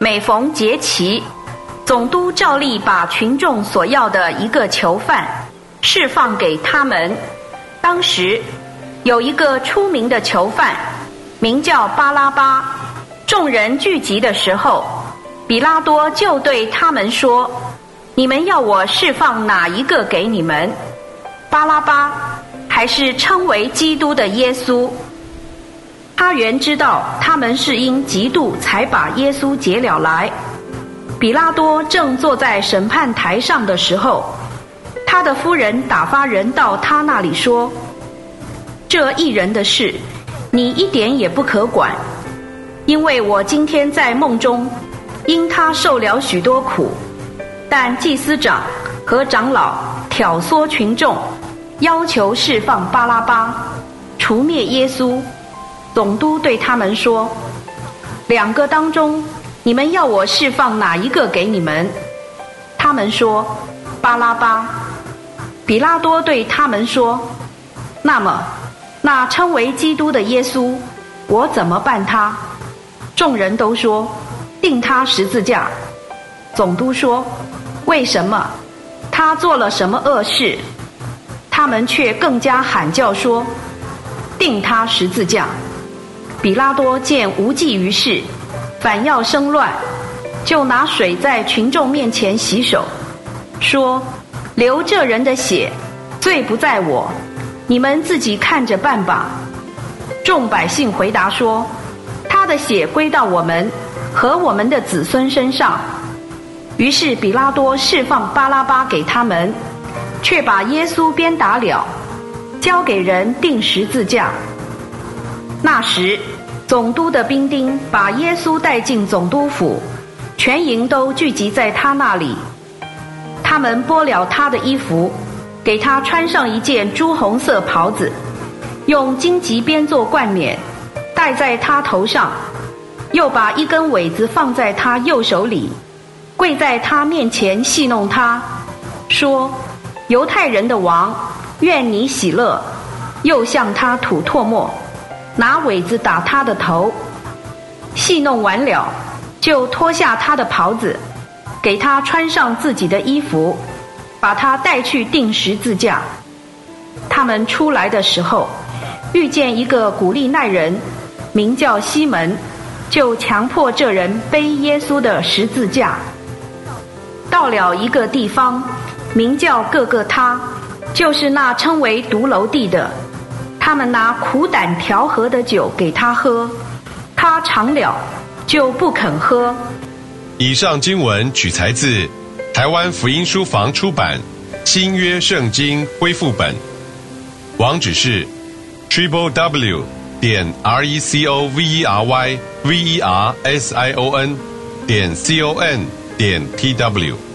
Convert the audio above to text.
每逢节期，总督照例把群众所要的一个囚犯释放给他们。当时有一个出名的囚犯，名叫巴拉巴。众人聚集的时候，比拉多就对他们说：“你们要我释放哪一个给你们？巴拉巴，还是称为基督的耶稣？”他原知道他们是因嫉妒才把耶稣解了来。比拉多正坐在审判台上的时候，他的夫人打发人到他那里说：“这一人的事，你一点也不可管，因为我今天在梦中，因他受了许多苦。但祭司长和长老挑唆群众，要求释放巴拉巴，除灭耶稣。”总督对他们说：“两个当中，你们要我释放哪一个给你们？”他们说：“巴拉巴。”比拉多对他们说：“那么，那称为基督的耶稣，我怎么办他？”众人都说：“定他十字架。”总督说：“为什么？他做了什么恶事？”他们却更加喊叫说：“定他十字架。”比拉多见无济于事，反要生乱，就拿水在群众面前洗手，说：“流这人的血，罪不在我，你们自己看着办吧。”众百姓回答说：“他的血归到我们和我们的子孙身上。”于是比拉多释放巴拉巴给他们，却把耶稣鞭打了，交给人钉十字架。那时，总督的兵丁把耶稣带进总督府，全营都聚集在他那里。他们剥了他的衣服，给他穿上一件朱红色袍子，用荆棘编做冠冕，戴在他头上，又把一根苇子放在他右手里，跪在他面前戏弄他，说：“犹太人的王，愿你喜乐。”又向他吐唾沫。拿苇子打他的头，戏弄完了，就脱下他的袍子，给他穿上自己的衣服，把他带去钉十字架。他们出来的时候，遇见一个古利奈人，名叫西门，就强迫这人背耶稣的十字架。到了一个地方，名叫各个他，就是那称为独楼地的。他们拿苦胆调和的酒给他喝，他尝了就不肯喝。以上经文取材自台湾福音书房出版《新约圣经恢复本》，网址是 triple w 点 r e c o v e r y v e r s i o n 点 c o n 点 t w。